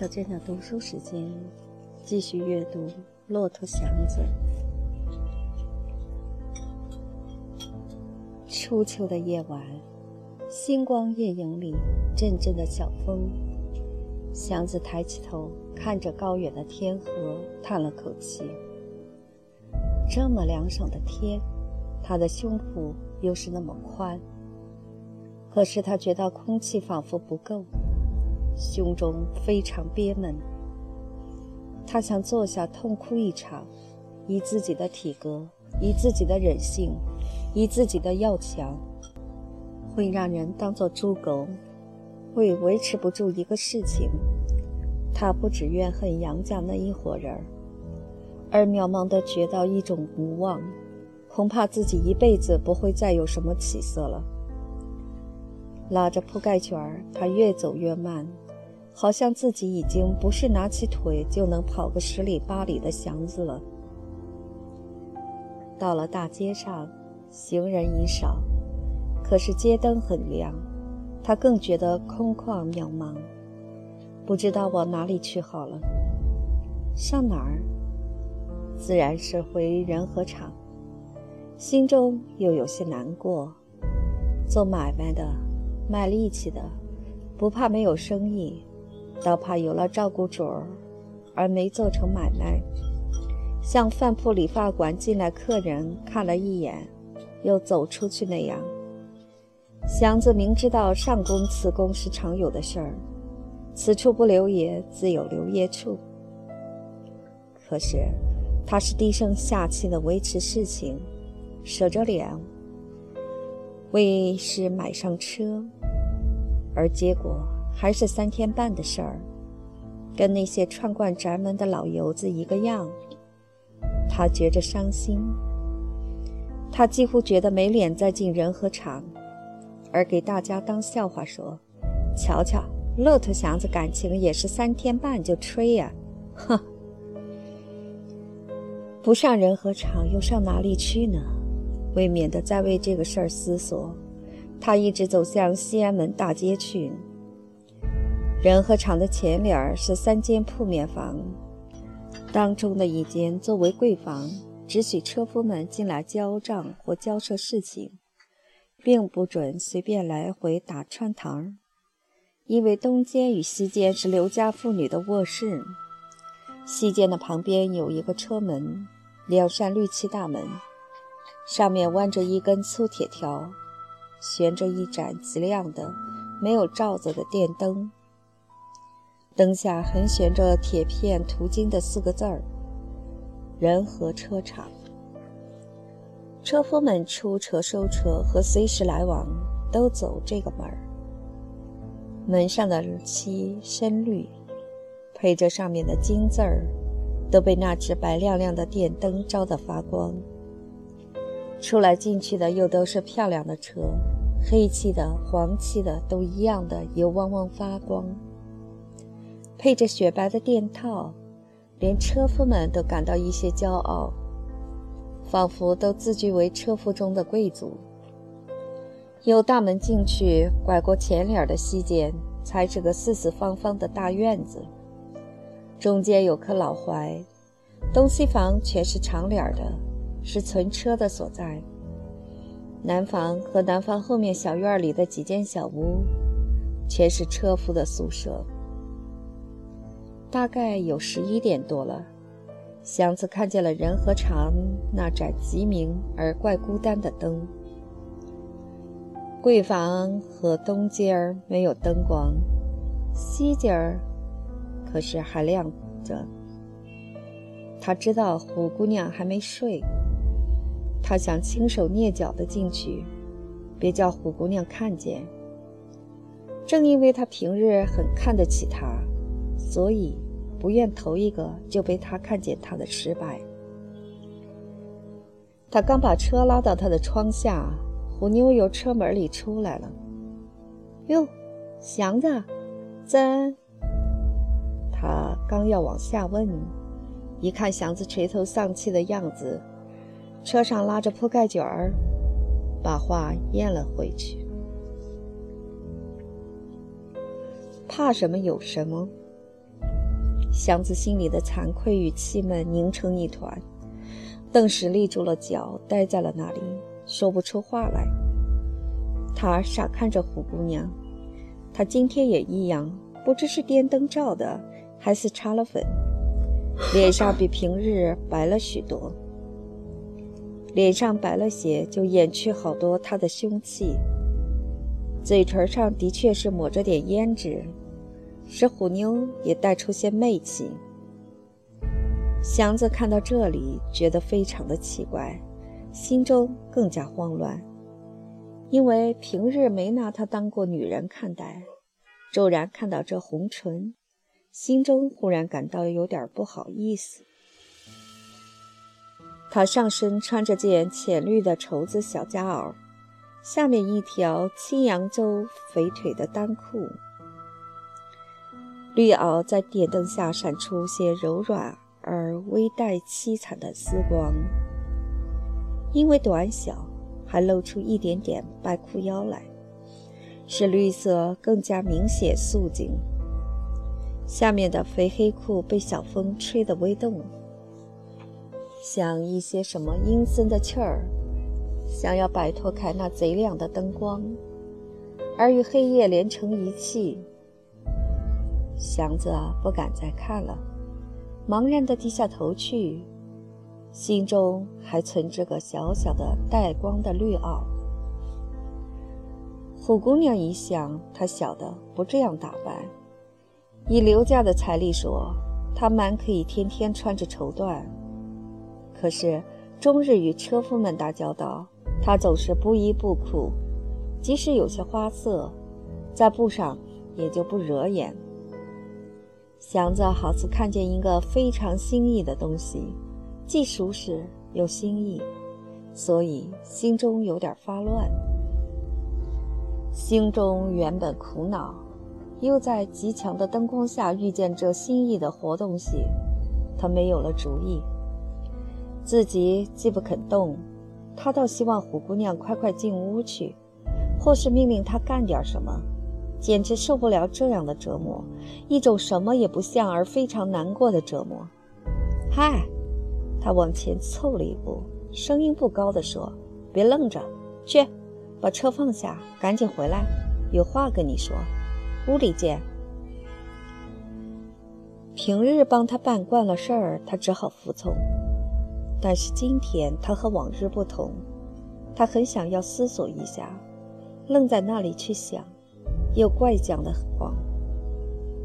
小小镇的读书时间，继续阅读《骆驼祥子》。初秋的夜晚，星光夜影里，阵阵的小风。祥子抬起头，看着高远的天河，叹了口气。这么凉爽的天，他的胸脯又是那么宽，可是他觉得空气仿佛不够。胸中非常憋闷，他想坐下痛哭一场，以自己的体格，以自己的忍性，以自己的要强，会让人当做猪狗，会维持不住一个事情。他不只怨恨杨家那一伙人儿，而渺茫的觉到一种无望，恐怕自己一辈子不会再有什么起色了。拉着铺盖卷儿，他越走越慢。好像自己已经不是拿起腿就能跑个十里八里的祥子了。到了大街上，行人已少，可是街灯很亮，他更觉得空旷渺茫，不知道往哪里去好了。上哪儿？自然是回仁和厂，心中又有些难过。做买卖的，卖力气的，不怕没有生意。倒怕有了照顾主儿，而没做成买卖，像饭铺理发馆进来客人看了一眼，又走出去那样。祥子明知道上工辞工是常有的事儿，此处不留爷，自有留爷处。可是他是低声下气的维持事情，舍着脸，为是买上车，而结果。还是三天半的事儿，跟那些串惯宅门的老油子一个样。他觉着伤心，他几乎觉得没脸再进仁和厂，而给大家当笑话说：“瞧瞧，骆驼祥子感情也是三天半就吹呀！”哼，不上仁和厂又上哪里去呢？为免得再为这个事儿思索，他一直走向西安门大街去。仁和厂的前脸是三间铺面房，当中的一间作为柜房，只许车夫们进来交账或交涉事情，并不准随便来回打穿堂。因为东间与西间是刘家妇女的卧室，西间的旁边有一个车门，两扇绿漆大门，上面弯着一根粗铁条，悬着一盏极亮的、没有罩子的电灯。灯下横悬着铁片途经的四个字儿：“人和车厂。”车夫们出车、收车和随时来往都走这个门儿。门上的漆深绿，配着上面的金字儿，都被那只白亮亮的电灯照得发光。出来进去的又都是漂亮的车，黑漆的、黄漆的，都一样的油汪汪发光。配着雪白的垫套，连车夫们都感到一些骄傲，仿佛都自居为车夫中的贵族。由大门进去，拐过前脸的西间，才是个四四方方的大院子，中间有棵老槐，东西房全是长脸的，是存车的所在。南房和南房后面小院里的几间小屋，全是车夫的宿舍。大概有十一点多了，祥子看见了仁和厂那盏极明而怪孤单的灯。柜房和东间儿没有灯光，西间儿可是还亮着。他知道虎姑娘还没睡，他想轻手蹑脚地进去，别叫虎姑娘看见。正因为他平日很看得起她。所以，不愿头一个就被他看见他的失败。他刚把车拉到他的窗下，虎妞由车门里出来了。哟，祥子，怎？他刚要往下问，一看祥子垂头丧气的样子，车上拉着铺盖卷儿，把话咽了回去。怕什么？有什么？祥子心里的惭愧与气闷凝成一团，顿时立住了脚，呆在了那里，说不出话来。他傻看着虎姑娘，她今天也一样，不知是电灯照的，还是擦了粉，脸上比平日白了许多。脸上白了些，就掩去好多她的凶气。嘴唇上的确是抹着点胭脂，使虎妞也带出些媚气。祥子看到这里，觉得非常的奇怪，心中更加慌乱，因为平日没拿她当过女人看待，骤然看到这红唇，心中忽然感到有点不好意思。他上身穿着件浅绿的绸子小夹袄。下面一条青扬州肥腿的单裤，绿袄在电灯下闪出些柔软而微带凄惨的丝光。因为短小，还露出一点点白裤腰来，使绿色更加明显素净。下面的肥黑裤被小风吹得微动，像一些什么阴森的气儿。想要摆脱开那贼亮的灯光，而与黑夜连成一气。祥子不敢再看了，茫然地低下头去，心中还存着个小小的带光的绿袄。虎姑娘一想，她晓得不这样打扮，以刘家的财力说，她蛮可以天天穿着绸缎。可是终日与车夫们打交道。他总是不衣不裤，即使有些花色，在布上也就不惹眼。祥子好似看见一个非常新意的东西，既熟识又新意，所以心中有点发乱。心中原本苦恼，又在极强的灯光下遇见这新意的活东西，他没有了主意。自己既不肯动。他倒希望虎姑娘快快进屋去，或是命令她干点什么，简直受不了这样的折磨，一种什么也不像而非常难过的折磨。嗨，他往前凑了一步，声音不高地说：“别愣着，去，把车放下，赶紧回来，有话跟你说，屋里见。”平日帮他办惯了事儿，他只好服从。但是今天他和往日不同，他很想要思索一下，愣在那里去想，又怪讲的慌。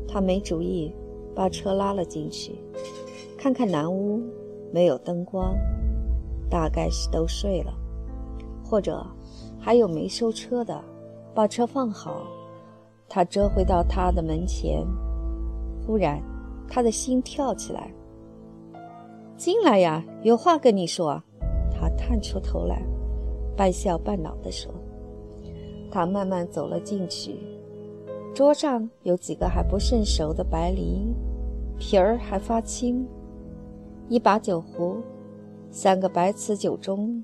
他没主意，把车拉了进去，看看南屋没有灯光，大概是都睡了，或者还有没收车的，把车放好。他折回到他的门前，忽然他的心跳起来。进来呀，有话跟你说。他探出头来，半笑半恼地说：“他慢慢走了进去，桌上有几个还不甚熟的白梨，皮儿还发青，一把酒壶，三个白瓷酒盅，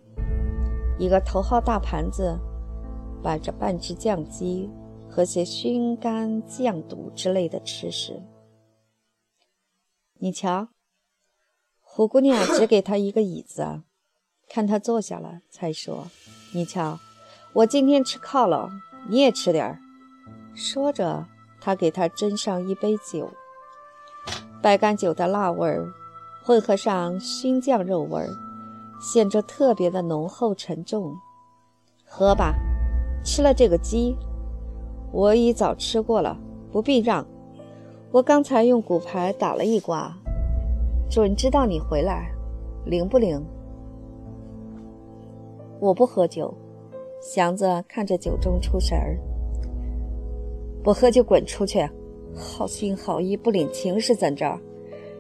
一个头号大盘子，摆着半只酱鸡和些熏干酱肚之类的吃食。你瞧。”胡姑娘只给他一个椅子，看他坐下了，才说：“你瞧，我今天吃犒劳，你也吃点儿。”说着，他给他斟上一杯酒，白干酒的辣味儿混合上熏酱肉味儿，显着特别的浓厚沉重。喝吧，吃了这个鸡，我已早吃过了，不必让。我刚才用骨牌打了一卦。准知道你回来，灵不灵？我不喝酒。祥子看着酒盅出神儿，不喝就滚出去！好心好意不领情是怎着？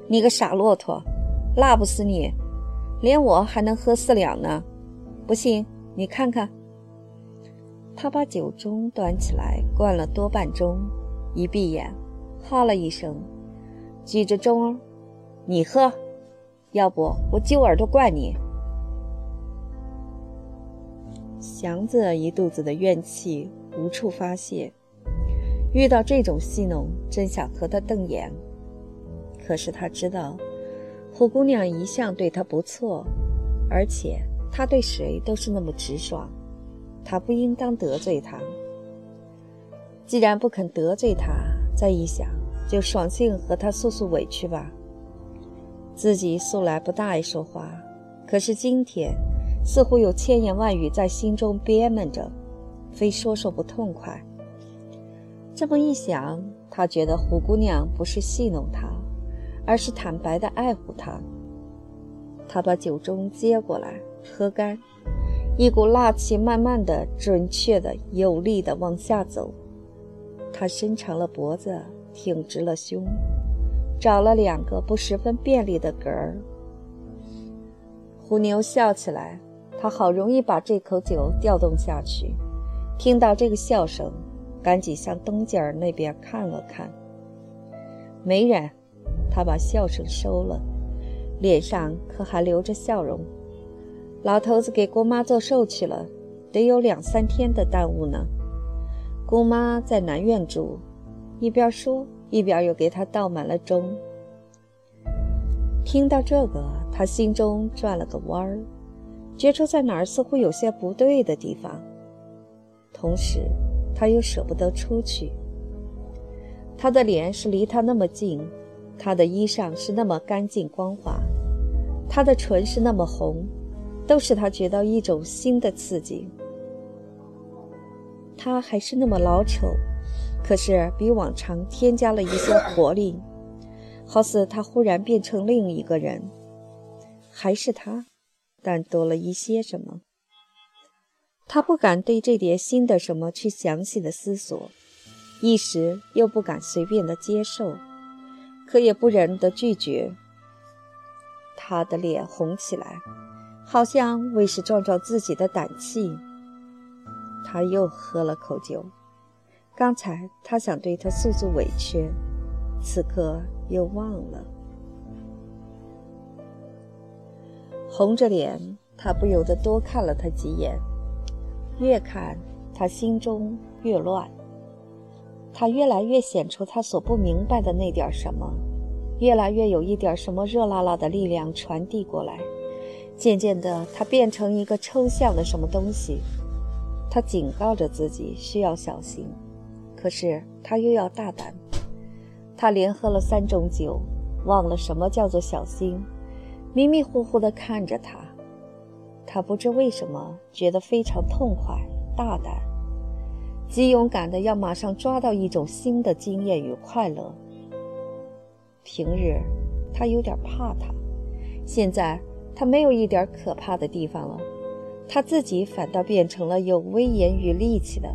你个傻骆驼，辣不死你！连我还能喝四两呢。不信你看看。他把酒盅端起来，灌了多半盅，一闭眼，哈了一声，举着盅。你喝，要不我揪耳朵灌你。祥子一肚子的怨气无处发泄，遇到这种戏弄，真想和他瞪眼，可是他知道，虎姑娘一向对他不错，而且他对谁都是那么直爽，他不应当得罪她。既然不肯得罪她，再一想，就爽性和她诉诉委屈吧。自己素来不大爱说话，可是今天似乎有千言万语在心中憋闷着，非说说不痛快。这么一想，他觉得胡姑娘不是戏弄他，而是坦白的爱护他。他把酒盅接过来，喝干，一股辣气慢慢的、准确的、有力的往下走。他伸长了脖子，挺直了胸，找了两个不十分便利的嗝儿。虎妞笑起来，他好容易把这口酒调动下去，听到这个笑声。赶紧向东间儿那边看了看，没人。他把笑声收了，脸上可还留着笑容。老头子给姑妈做寿去了，得有两三天的耽误呢。姑妈在南院住，一边说一边又给他倒满了粥。听到这个，他心中转了个弯儿，觉出在哪儿似乎有些不对的地方，同时。他又舍不得出去。他的脸是离他那么近，他的衣裳是那么干净光滑，他的唇是那么红，都使他觉到一种新的刺激。他还是那么老丑，可是比往常添加了一些活力，好似他忽然变成另一个人。还是他，但多了一些什么。他不敢对这点新的什么去详细的思索，一时又不敢随便的接受，可也不忍的拒绝。他的脸红起来，好像为是壮壮自己的胆气。他又喝了口酒，刚才他想对他诉诉委屈，此刻又忘了。红着脸，他不由得多看了他几眼。越看他心中越乱，他越来越显出他所不明白的那点什么，越来越有一点什么热辣辣的力量传递过来。渐渐的，他变成一个抽象的什么东西。他警告着自己需要小心，可是他又要大胆。他连喝了三种酒，忘了什么叫做小心，迷迷糊糊地看着他。他不知为什么觉得非常痛快、大胆，极勇敢的要马上抓到一种新的经验与快乐。平日他有点怕他，现在他没有一点可怕的地方了，他自己反倒变成了有威严与力气的，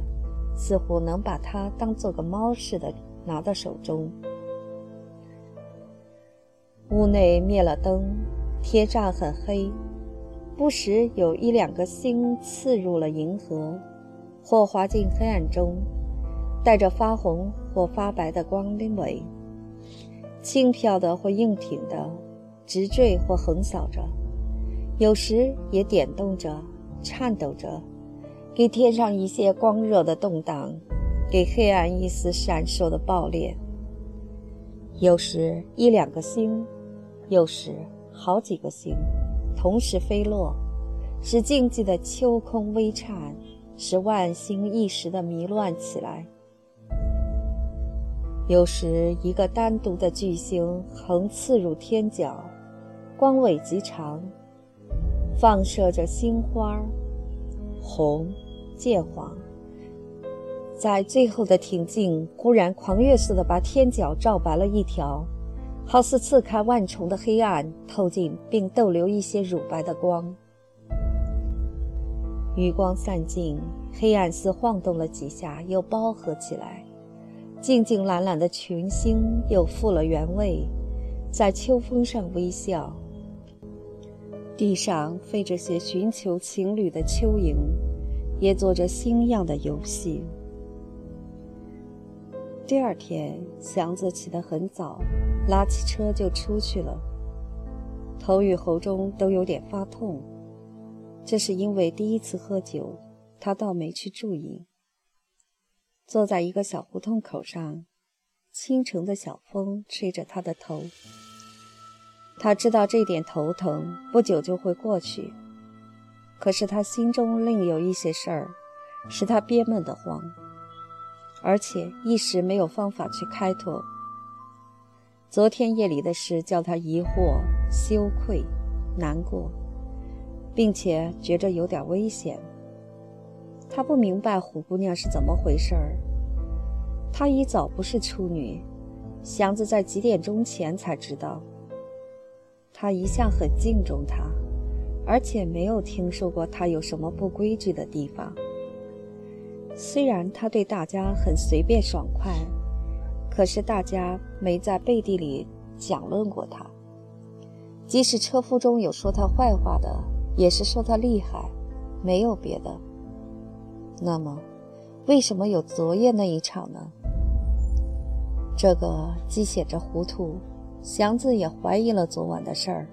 似乎能把他当做个猫似的拿到手中。屋内灭了灯，天上很黑。不时有一两个星刺入了银河，或滑进黑暗中，带着发红或发白的光尾，轻飘的或硬挺的，直坠或横扫着，有时也点动着、颤抖着，给天上一些光热的动荡，给黑暗一丝闪烁的爆裂。有时一两个星，有时好几个星。同时飞落，使静寂的秋空微颤，使万星一时的迷乱起来。有时，一个单独的巨星横刺入天角，光尾极长，放射着星花，红、渐黄，在最后的挺进，忽然狂跃似的把天角照白了一条。好似刺开万重的黑暗，透进并逗留一些乳白的光。余光散尽，黑暗似晃动了几下，又包合起来。静静懒懒的群星又复了原位，在秋风上微笑。地上飞着些寻求情侣的蚯蚓，也做着新样的游戏。第二天，祥子起得很早。拉起车就出去了，头与喉中都有点发痛，这是因为第一次喝酒，他倒没去注意。坐在一个小胡同口上，清晨的小风吹着他的头，他知道这点头疼不久就会过去，可是他心中另有一些事儿，使他憋闷得慌，而且一时没有方法去开脱。昨天夜里的事叫他疑惑、羞愧、难过，并且觉着有点危险。他不明白虎姑娘是怎么回事儿。她一早不是处女，祥子在几点钟前才知道。他一向很敬重她，而且没有听说过她有什么不规矩的地方。虽然他对大家很随便爽快。可是大家没在背地里讲论过他，即使车夫中有说他坏话的，也是说他厉害，没有别的。那么，为什么有昨夜那一场呢？这个既显着糊涂，祥子也怀疑了昨晚的事儿。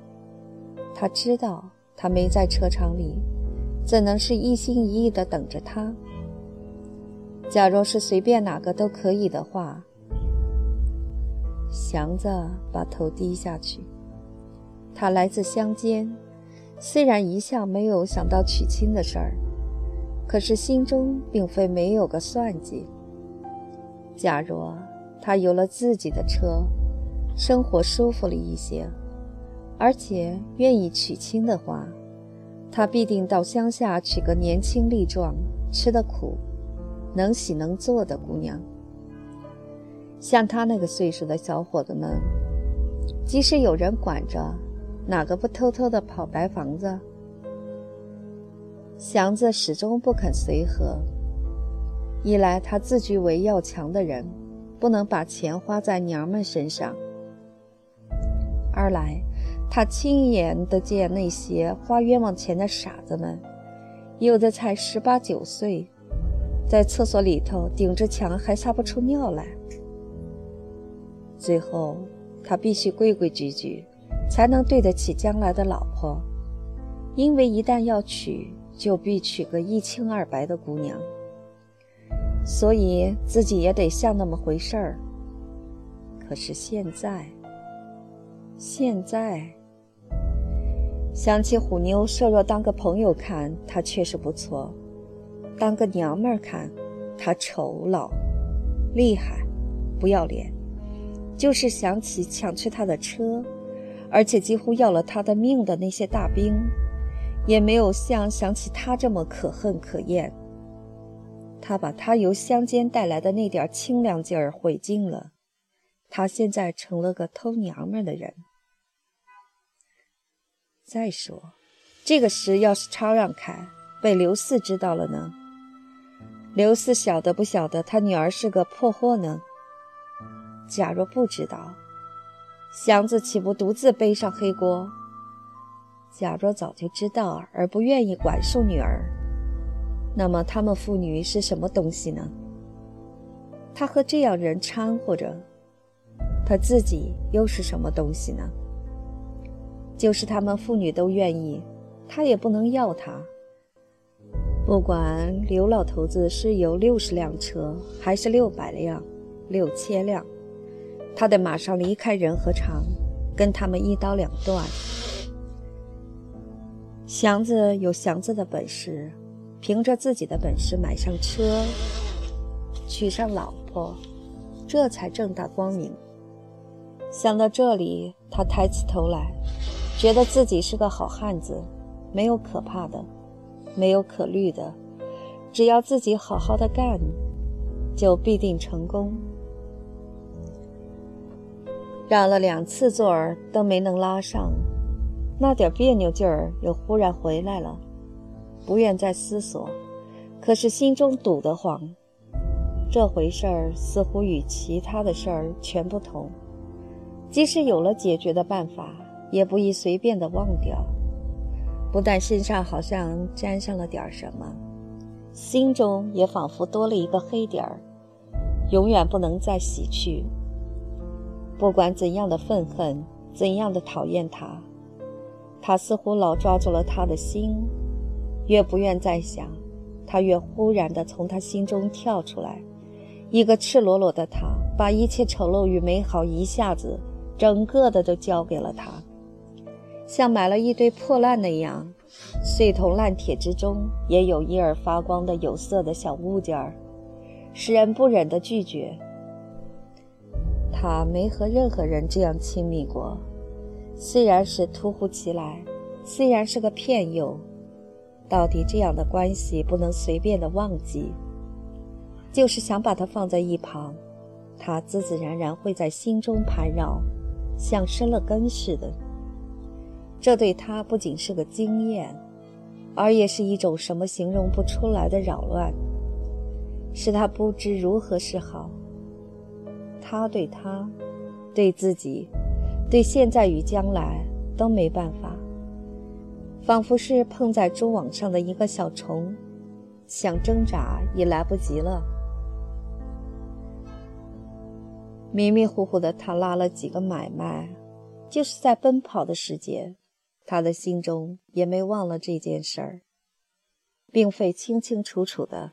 他知道他没在车场里，怎能是一心一意的等着他？假若是随便哪个都可以的话。祥子把头低下去。他来自乡间，虽然一向没有想到娶亲的事儿，可是心中并非没有个算计。假若他有了自己的车，生活舒服了一些，而且愿意娶亲的话，他必定到乡下娶个年轻力壮、吃得苦、能洗能做的姑娘。像他那个岁数的小伙子们，即使有人管着，哪个不偷偷的跑白房子？祥子始终不肯随和。一来他自居为要强的人，不能把钱花在娘们身上；二来他亲眼得见那些花冤枉钱的傻子们，有的才十八九岁，在厕所里头顶着墙还撒不出尿来。最后，他必须规规矩矩，才能对得起将来的老婆。因为一旦要娶，就必娶个一清二白的姑娘，所以自己也得像那么回事儿。可是现在，现在想起虎妞，设若当个朋友看，她确实不错；当个娘们儿看，她丑老、厉害、不要脸。就是想起抢去他的车，而且几乎要了他的命的那些大兵，也没有像想起他这么可恨可厌。他把他由乡间带来的那点清凉劲儿毁尽了，他现在成了个偷娘们的人。再说，这个事要是吵嚷开，被刘四知道了呢？刘四晓得不晓得他女儿是个破货呢？假若不知道，祥子岂不独自背上黑锅？假若早就知道而不愿意管束女儿，那么他们父女是什么东西呢？他和这样人掺和着，他自己又是什么东西呢？就是他们父女都愿意，他也不能要他。不管刘老头子是有六十辆车，还是六百辆、六千辆。他得马上离开仁和场，跟他们一刀两断。祥子有祥子的本事，凭着自己的本事买上车，娶上老婆，这才正大光明。想到这里，他抬起头来，觉得自己是个好汉子，没有可怕的，没有可虑的，只要自己好好的干，就必定成功。让了两次座儿都没能拉上，那点别扭劲儿又忽然回来了，不愿再思索，可是心中堵得慌。这回事儿似乎与其他的事儿全不同，即使有了解决的办法，也不宜随便的忘掉。不但身上好像沾上了点什么，心中也仿佛多了一个黑点儿，永远不能再洗去。不管怎样的愤恨，怎样的讨厌他，他似乎老抓住了他的心，越不愿再想，他越忽然地从他心中跳出来。一个赤裸裸的他，把一切丑陋与美好一下子整个的都交给了他。像买了一堆破烂那样，碎铜烂铁之中也有一耳发光的有色的小物件儿，使人不忍的拒绝。他没和任何人这样亲密过，虽然是突兀其来，虽然是个骗诱，到底这样的关系不能随便的忘记。就是想把它放在一旁，它自自然然会在心中盘绕，像生了根似的。这对他不仅是个经验，而也是一种什么形容不出来的扰乱，使他不知如何是好。他对他，对自己，对现在与将来都没办法，仿佛是碰在蛛网上的一个小虫，想挣扎也来不及了。迷迷糊糊的，他拉了几个买卖，就是在奔跑的时节，他的心中也没忘了这件事儿，并非清清楚楚的、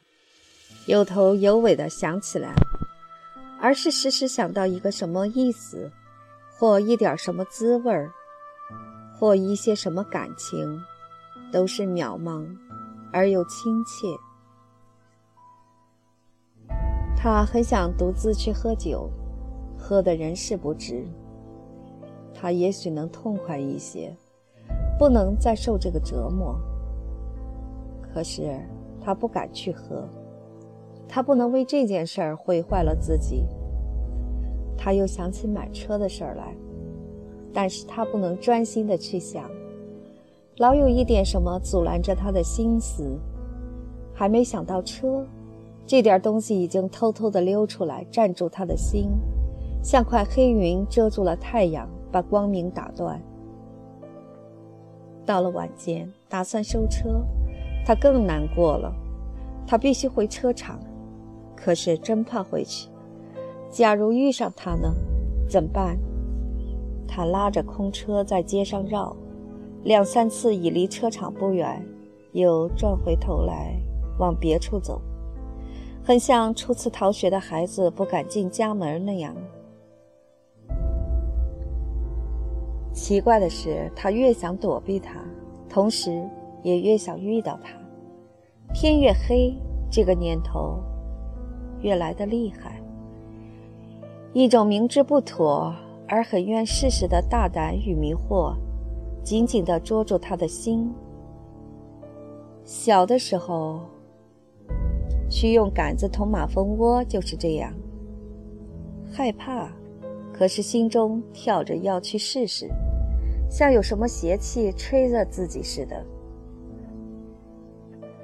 有头有尾的想起来，而是时时想到一个什么意思，或一点什么滋味儿，或一些什么感情，都是渺茫而又亲切。他很想独自去喝酒。喝的人事不知，他也许能痛快一些，不能再受这个折磨。可是他不敢去喝，他不能为这件事儿毁坏了自己。他又想起买车的事儿来，但是他不能专心的去想，老有一点什么阻拦着他的心思。还没想到车，这点东西已经偷偷的溜出来，占住他的心。像块黑云遮住了太阳，把光明打断。到了晚间，打算收车，他更难过了。他必须回车场，可是真怕回去。假如遇上他呢？怎么办？他拉着空车在街上绕，两三次已离车场不远，又转回头来往别处走，很像初次逃学的孩子不敢进家门那样。奇怪的是，他越想躲避他，同时也越想遇到他。天越黑，这个念头越来的厉害。一种明知不妥而很愿试试的大胆与迷惑，紧紧地捉住他的心。小的时候，去用杆子捅马蜂窝就是这样，害怕。可是心中跳着要去试试，像有什么邪气吹着自己似的。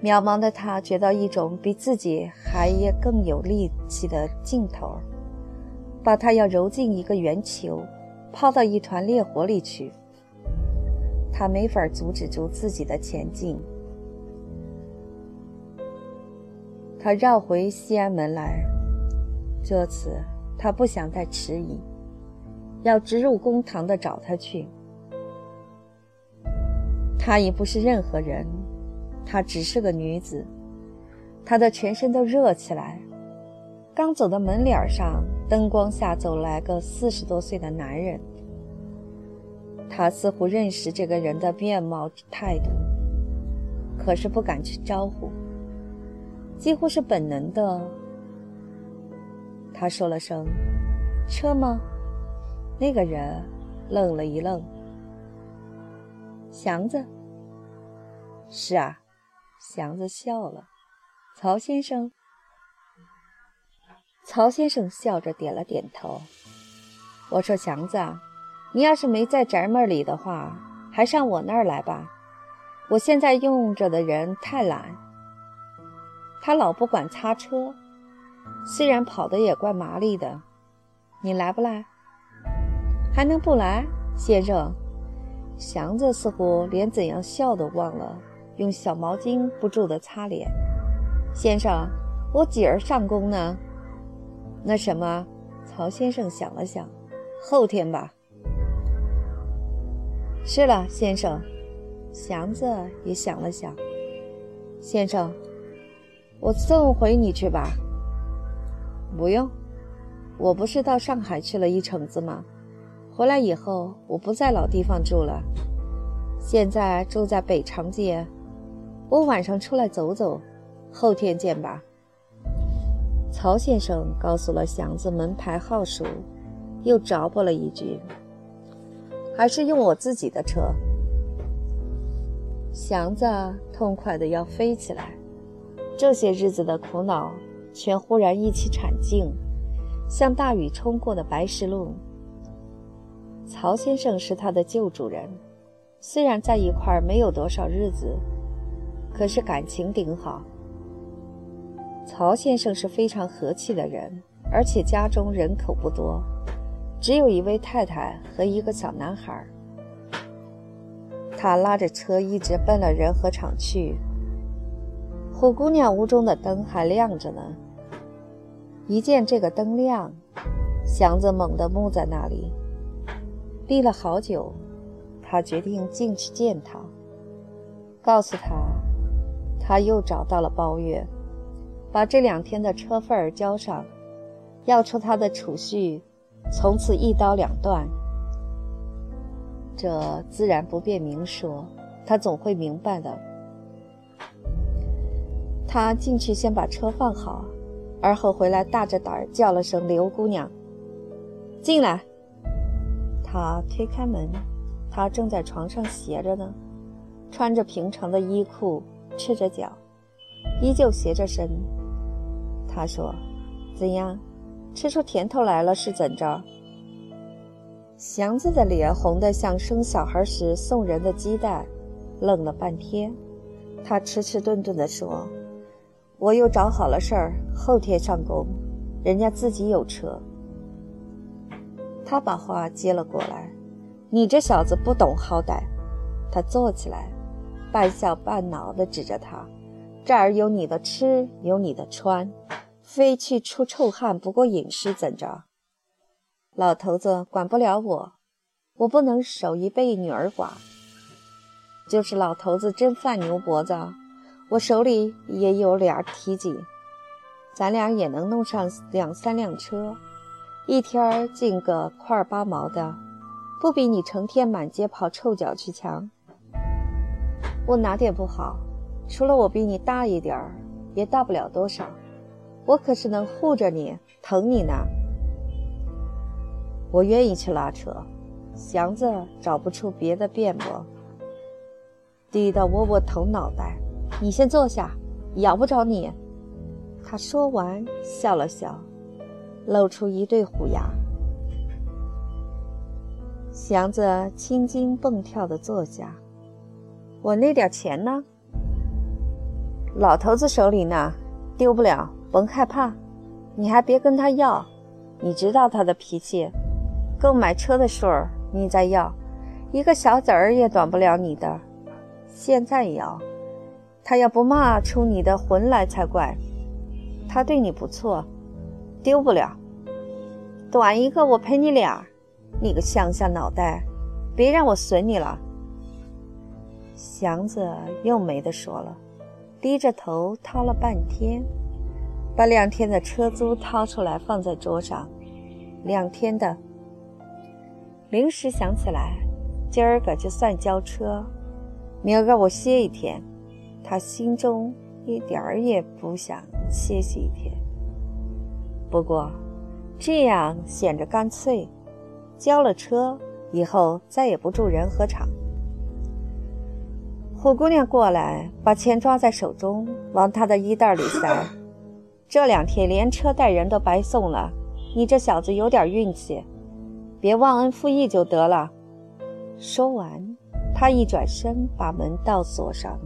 渺茫的他觉到一种比自己还更有力气的劲头，把他要揉进一个圆球，抛到一团烈火里去。他没法阻止住自己的前进。他绕回西安门来，这次他不想再迟疑。要直入公堂的找他去，他已不是任何人，她只是个女子。她的全身都热起来。刚走到门脸上，灯光下走来个四十多岁的男人。他似乎认识这个人的面貌态度，可是不敢去招呼，几乎是本能的。他说了声：“车吗？”那个人愣了一愣。祥子，是啊，祥子笑了。曹先生，曹先生笑着点了点头。我说：“祥子，你要是没在宅门里的话，还上我那儿来吧。我现在用着的人太懒，他老不管擦车，虽然跑得也怪麻利的。你来不来？”还能不来，先生？祥子似乎连怎样笑都忘了，用小毛巾不住地擦脸。先生，我几儿上工呢？那什么？曹先生想了想，后天吧。是了，先生。祥子也想了想。先生，我送回你去吧。不用，我不是到上海去了一程子吗？回来以后，我不在老地方住了，现在住在北长街，我晚上出来走走，后天见吧。曹先生告诉了祥子门牌号数，又着补了一句：“还是用我自己的车。”祥子痛快的要飞起来，这些日子的苦恼全忽然一起铲净，像大雨冲过的白石路。曹先生是他的旧主人。虽然在一块儿没有多少日子，可是感情顶好。曹先生是非常和气的人，而且家中人口不多，只有一位太太和一个小男孩。他拉着车一直奔了仁和厂去。虎姑娘屋中的灯还亮着呢。一见这个灯亮，祥子猛地木在那里，立了好久。他决定进去见他，告诉他，他又找到了包月，把这两天的车份儿交上，要出他的储蓄，从此一刀两断。这自然不便明说，他总会明白的。他进去先把车放好，而后回来大着胆儿叫了声“刘姑娘”，进来。他推开门。他正在床上斜着呢，穿着平常的衣裤，赤着脚，依旧斜着身。他说：“怎样，吃出甜头来了是怎着？”祥子的脸红得像生小孩时送人的鸡蛋，愣了半天，他迟迟顿顿地说：“我又找好了事儿，后天上工，人家自己有车。”他把话接了过来。你这小子不懂好歹！他坐起来，半笑半恼地指着他：“这儿有你的吃，有你的穿，非去出臭汗不过饮食怎着？”老头子管不了我，我不能守一辈女儿寡。就是老头子真犯牛脖子，我手里也有俩提己，咱俩也能弄上两三辆车，一天进个块八毛的。不比你成天满街跑臭脚去强。我哪点不好？除了我比你大一点儿，也大不了多少。我可是能护着你、疼你呢。我愿意去拉车。祥子找不出别的辩驳，低的窝窝头脑袋。你先坐下，咬不着你。他说完笑了笑，露出一对虎牙。祥子青筋蹦跳地坐下。我那点钱呢？老头子手里呢，丢不了，甭害怕。你还别跟他要，你知道他的脾气。购买车的数儿你再要，一个小子儿也短不了你的。现在要，他要不骂出你的魂来才怪。他对你不错，丢不了。短一个，我赔你俩。你个乡下脑袋，别让我损你了。祥子又没得说了，低着头掏了半天，把两天的车租掏出来放在桌上。两天的，临时想起来，今儿个就算交车，明儿个我歇一天。他心中一点儿也不想歇息一天，不过这样显着干脆。交了车以后，再也不住仁和厂。虎姑娘过来，把钱抓在手中，往她的衣袋里塞。这两天连车带人都白送了，你这小子有点运气，别忘恩负义就得了。说完，他一转身，把门倒锁上。